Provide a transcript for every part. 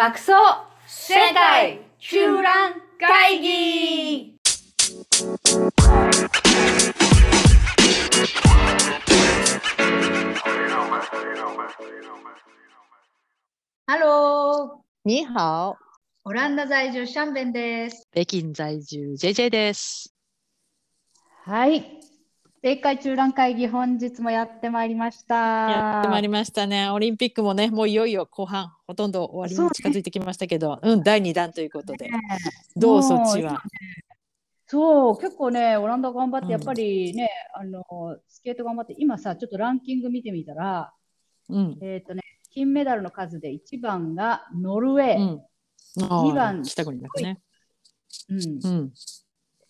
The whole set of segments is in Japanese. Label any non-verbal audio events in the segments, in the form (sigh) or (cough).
爆走世界中覧会議ハロー你好、オランダ在住シャンベンです。北京在住 JJ です。はい。世界中覧会議本日もやってまいりました。やってまいりましたね。オリンピックもね、もういよいよ後半、ほとんど終わりに近づいてきましたけど、うん、第2弾ということで、ねどうそっちは？そう、結構ね、オランダ頑張って、うんやっぱりね、あの、スケート頑張って、今さ、ちょっとランキング見てみたら、うん、えっとね、金メダルの数で1番がノルウェー、うん。あー二番北国だね。うんうん、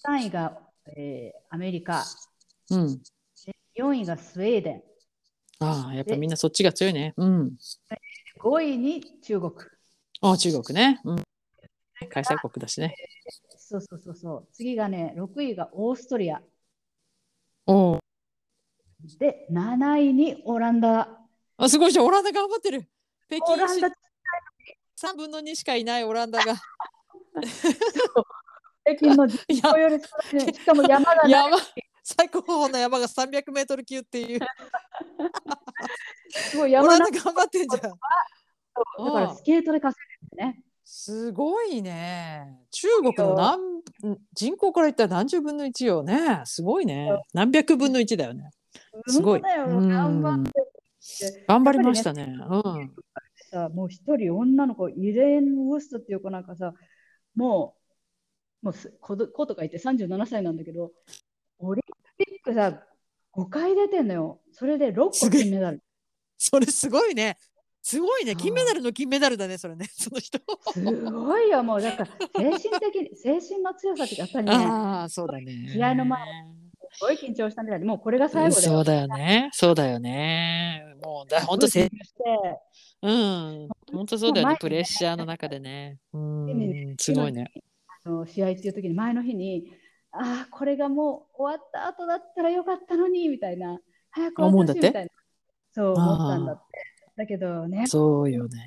3位が、えーアメリカ、うん。4位がスウェーデン、ああ、やっぱみんなそっちが強いね。うん。5位に中国。ああ、中国ね。うん。開催国だしね。そうそうそうそう。次がね、6位がオーストリア。おお。で、7位にオランダ。あ、すごいじゃん。オランダ頑張ってる。北京市オランダ、3分の2しかいないオランダが。北京の (laughs) 人口より少ないしかも山がない。山最高峰の山が300メートル級っていう。(laughs) すごいオ山なランダ頑張ってんじゃん。だからスケートで稼いでるね。すごいね。中国の何人口から言ったら何十分の1よね。すごいね。何百分の1だよね。すごい。頑張って頑張りましたね。うん。さ、もう一人女の子、イレーン・ウォストっていう子なんかさ、もう、もうす子ど子とか言って37歳なんだけど、ックさ、5回出てんのよ。それで6個金メダル。それすごいね。すごいね。金メダルの金メダルだね。それね。(laughs) その人。すごいよ、もう、だから、精神的に、(laughs) 精神の強さってやっぱりね、ああ、そうだね。試合の前すごい緊張したみたいで、もうこれが最後だよ。そうだよね。そうだよね。もうだ本当せうん。本当そうだよね。プレッシャーの中でね。うん。すごいね。あの試合っていう時に前の日にああこれがもう終わった後だったらよかったのにみたいな早く終わって？みたいなそう思ったんだってだけどねそうよプレ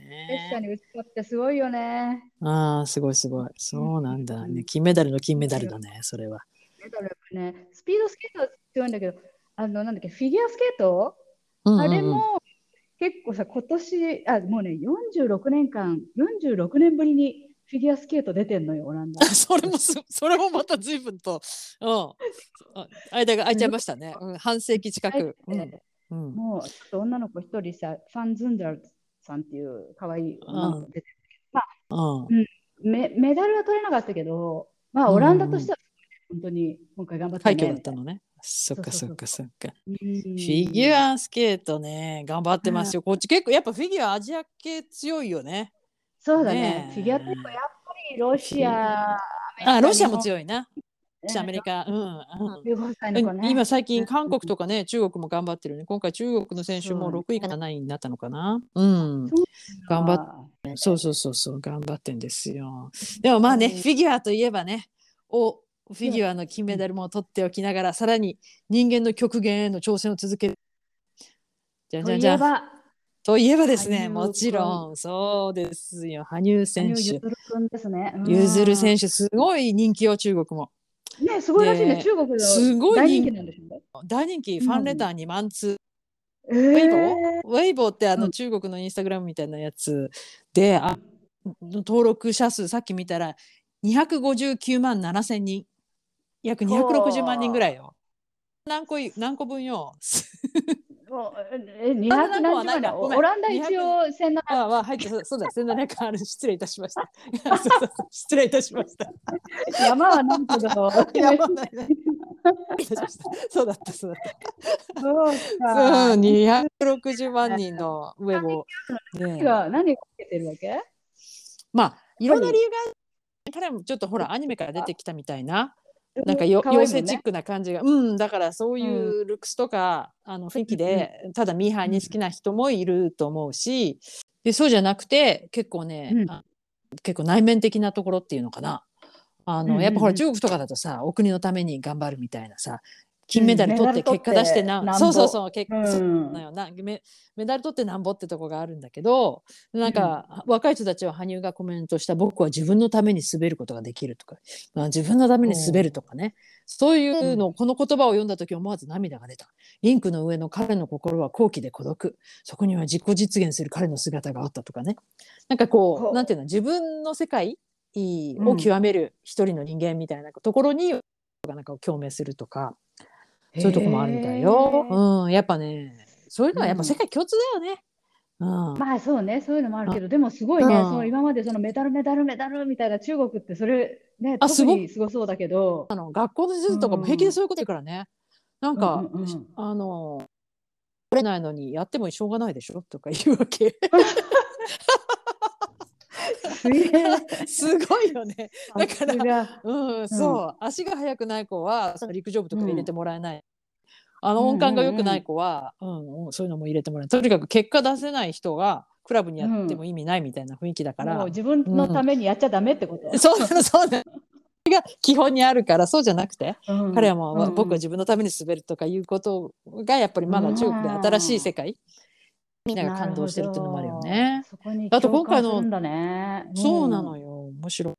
ッシャーね。に打ち勝ってすごいよねああ、すごいすごい。そうなんだね。うん金メダルの金メダルだね。それは。メダルねスピードスケートは強いんだけどあのなんだっけフィギュアスケート、うんうんうんあれも結構さ今年あもうね46年間46年ぶりにフィギュアスケート出てんのよオランダ (laughs) それもす、それもまた随分と、うん、あ間が空いちゃいましたね。うん、半世紀近く。うん、うん、もうちょっと女の子一人さ、ファン・ズンダルさんっていう可愛い女の子出てうん、メメダルは取れなかったけど、まあ、うんオランダとしては本当に今回頑張ったね。快挙だったのね。そっかそっかそっか。うんフィギュアスケートね、頑張ってますよ。こっち結構やっぱフィギュアアジア系強いよね。そうだね。ねえ。フィギュアってやっぱりロシア、あ、ロシアもい。強いな。ねアメリカ、うん、うん。15歳の子ね。今最近韓国とかね中国も頑張ってるね。今回中国の選手もそう6位か7位になったのかな。うん。頑張っっそうそうそうそう頑張ってんですよ。でもまあねうん。フィギュアといえばねおフィギュアの金メダルも取っておきながらさらに人間の極限への挑戦を続ける。じゃじゃんじゃといえばですねもちろんそうですよ。羽生選羽生手結弦君ですね。うん。結弦選手すごい人気よ中国も。ね、すごいらしいね、で中国すごい人気。なんでしょ大人気ファンレター2万通えウェイボー、ーウェイボーってあのうん。中国のインスタグラムみたいなやつで、あ登録者数さっき見たら259万7千人。約260万人ぐらいよ。何個い何個分よ。もうえ、200あそんなのは何十万オランダ一応1700ああ入ってそうだ1700ある。失礼いたしました。(laughs) 失礼いたしました。山はなんとだろう。(laughs) やばないそうだったそうだった。そううか。ん260万人のウェボー。ね何が何がつけてるわけ？まあいろんな理由が彼もちょっとほらアニメから出てきたみたいななんか妖精チックな感じが、うんだからそういうルックスとか、あの雰囲気で、ただミーハーに好きな人もいると思うしでそうじゃなくて結構ね、うん。あ結構内面的なところっていうのかな。あの、うんうんうん。やっぱほら中国とかだとさお国のために頑張るみたいなさ金メダル取って結果出してな、なんぼ。そうそうそう結うそうん。なメメダル取ってなんぼってとこがあるんだけどなんか、若い人たちは羽生がコメントした僕は自分のために滑ることができるとか、まあ、自分のために滑るとかね。そういうの、この言葉を読んだ時思わず涙が出た。リンクの上の彼の心は好奇で孤独。そこには自己実現する彼の姿があったとかね。なんかこほうう。なんていうの自分の世界を極める一人の人間みたいなところに、なんか共鳴するとかそういうとこもあるみたいよ。うん、やっぱね、そういうのはやっぱ世界共通だよね。うん。まあそうね、そういうのもあるけど、でもすごいね、うんその今までそのメダル、メダル、メダルみたいな中国ってそれね、特あすごにすごそうだけど、あの学校の先生とかも平気でそういうこと言うからね。なんか、うんうんうんあの、取れないのにやってもしょうがないでしょとか言うわけ。(laughs) (laughs) すごいよね。だからうん、そう、足が速くない子はその陸上部とか入れてもらえない。あの音感が良くない子は、うんうんそういうのも入れてもらえない。とにかく結果出せない人がクラブにやっても意味ないみたいな雰囲気だから。自分のためにやっちゃダメってこと？そうなのそうなの。(laughs) が基本にあるからそうじゃなくて、うん彼はもう、うん僕は自分のために滑るとかいうことがやっぱりまだ中国で新しい世界、みんなが感動してるっていうのもあるよね。そこにあと今回の共感するん。そうなのよ面白い。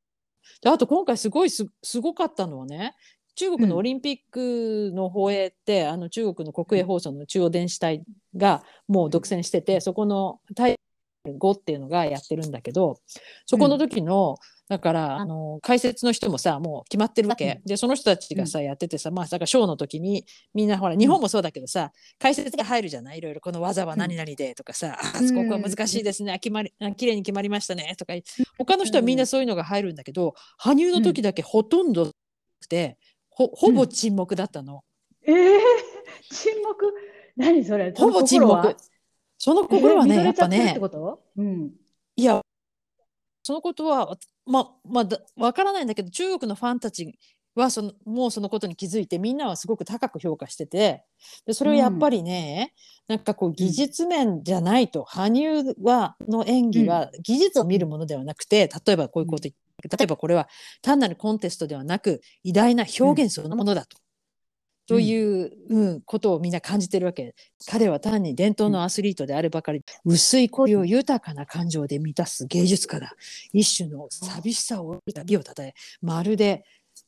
であと今回すごいすすごかったのはね中国のオリンピックの放映って、あの中国の国営放送の中央電子台がもう独占してて、そこのタイ5っていうのがやってるんだけどそこの時の、だからあ。の解説の人もさもう決まってるわけ、でその人たちがさ、やっててさまあだからショーの時にみんなほら日本もそうだけどさ解説が入るじゃない？いろいろこの技は何々でとかさ、あうん。ここは難しいですね、あ決まりあ綺麗に決まりましたねとか他の人はみんなそういうのが入るんだけど、羽生の時だけほとんどなくて、ほほぼ沈黙だったの、えー、沈黙？何それ？ほぼ沈黙。その心はね、やっぱね。うん。そのことはまあまわからないんだけど中国のファンたちはそのもうそのことに気づいてみんなはすごく高く評価しててでそれをやっぱりね、なんかこう技術面じゃないと、羽生はの演技は技術を見るものではなくて、例えばこういうこと例えばこれは単なるコンテストではなく偉大な表現そのものだと。という、うん、ことをみんな感じてるわけ。彼は単に伝統のアスリートであるばかり、薄い恋を豊かな感情で満たす芸術家だ。一種の寂しさを美をたたえ、まるで、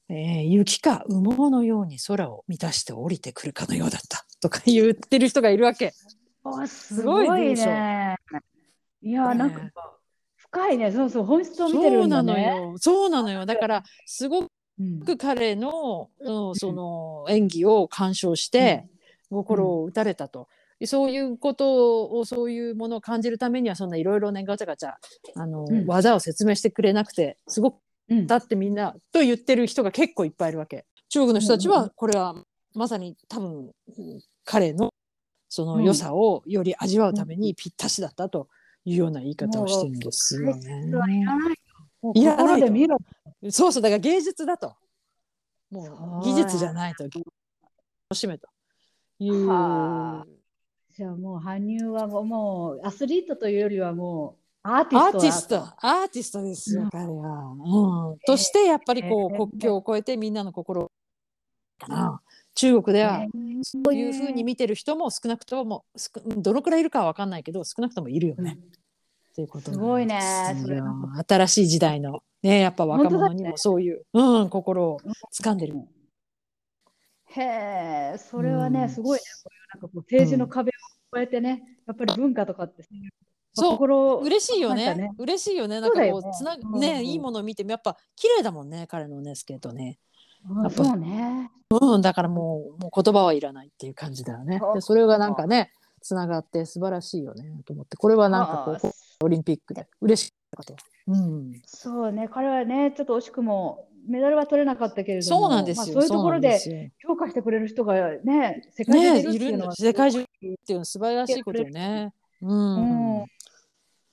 えー雪か羽毛のように空を満たして降りてくるかのようだった。とか言ってる人がいるわけ。あすごいね。いや、ねなんか深いね。そうそう、本質を見てそうなのるんだね。よ。そうなのよ。だから、すごうんく彼の、うん、その演技を鑑賞して、心を打たれたと。そういうことをそういうものを感じるためにはそんないろいろねガチャガチャあの、うん。技を説明してくれなくてすごくうんだってみんなと言ってる人が結構いっぱいいるわけ。中国の人たちうんうん。はこれはまさに多分うん彼のその良さをより味わうためにぴったしだったというような言い方をしてるんですよね。いらないいらないと心で見ろ。そうそうだから芸術だと。もそう。う技術じゃないと。楽しめという。はあ。じゃあもう羽生はもうアスリートというよりはもうアーティストだティスト、アーティストですよ、彼は。うん、としてやっぱりこう、えー国境を越えてみんなの心を。かな。中国ではね。そういうふうに見てる人も少なくともどのくらいいるかは分かんないけど少なくともいるよね。っていうことす。すごいね新しい時代のねやっぱ若者にもそういう、うん、心を掴んでる。へえ、それはね、うん。すごいね。こういうなんかこう政治の壁を越えてね、やっぱり文化とかって、そう。心嬉しいよね。ね。嬉しいよね。なんかこうつなうんねいいものを見てもやっぱ綺麗だもんね彼のねスケートね。うんやっぱ。そうね。うん、だからもうもう言葉はいらないっていう感じだよね。でそれがなんかねつながって素晴らしいよねと思って。これはなんかこはあうオリンピックで嬉しかったと。うん、そうね、彼はね、ちょっと惜しくもメダルは取れなかったけれども、そうなんですよ。まあ、そういうところで評価してくれる人がね、世界中にいるっていうのは、るんだ世界中っていうのは素晴らしいことよね。うん。うん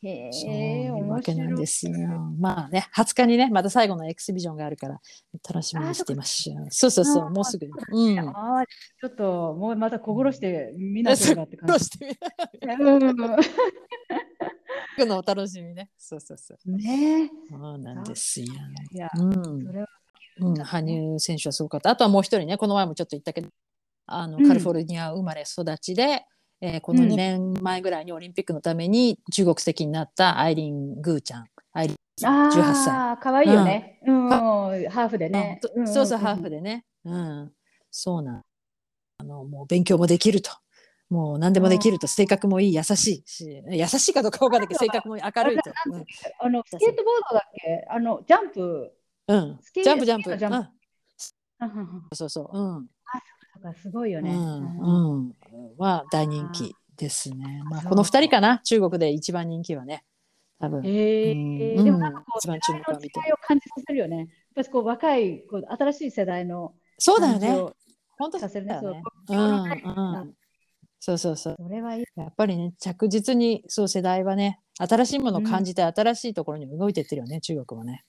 へそうえ、いうわ面けなん。ですよ。まあね、20日にね、また最後のエキシビジョンがあるから、楽しみにしていましょう。そうそうそう、あもうすぐ。うん。ああ、ちょっともうまた心して見なければってど感じ。(laughs) うしてみ (laughs) うんるのお楽しみね。そうそうそう。ねそうなんですよ。いや、うんそ。れはうん、羽生選手はすごかった。あとはもう一人ね、この前もちょっと言ったけど、あのうんカリフォルニア生まれ育ちで、えーこのうん2年前ぐらいにオリンピックのために中国籍になったアイリン・グーちゃん。アイリンあ18歳。あ、かわいいよね。うん、ハーフでね。うんそうそう、ハーフで。でね。うん、そうなん。あの、もう勉強もできると。もう何でもできると、性格もいい、優しいし、優しいかどうかわかんないけど、性格も明るいと。あの、スケートボードだっけ？あの、ジャンプ。うん、ジャンプジャンプ。ジャそうそう、うん、なんかすごいよね。うん、うん。うん、は大人気ですね。まあ、この二人かな、中国で一番人気はね。多分。えうん。ー、でもなんかこう、一番注目を浴びてを感じさせるよね。やっぱりこう若いこう新しい世代のそうだよね。本当させるね。うん、うん。そうそうそう。それはいい。やっぱりね、着実にそう世代はね、新しいものを感じて、新しいところに動いてってるよね、中国もね。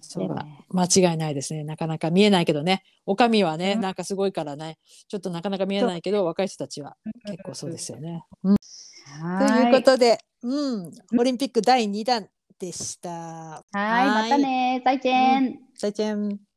それはね間違いないですね。なかなか見えないけどね、おかみはね、うんなんかすごいからね、ちょっとなかなか見えないけど、若い人たちは結構そうですよね。うんということで、うん、オリンピック第2弾でした。はい、またね。再见。再见。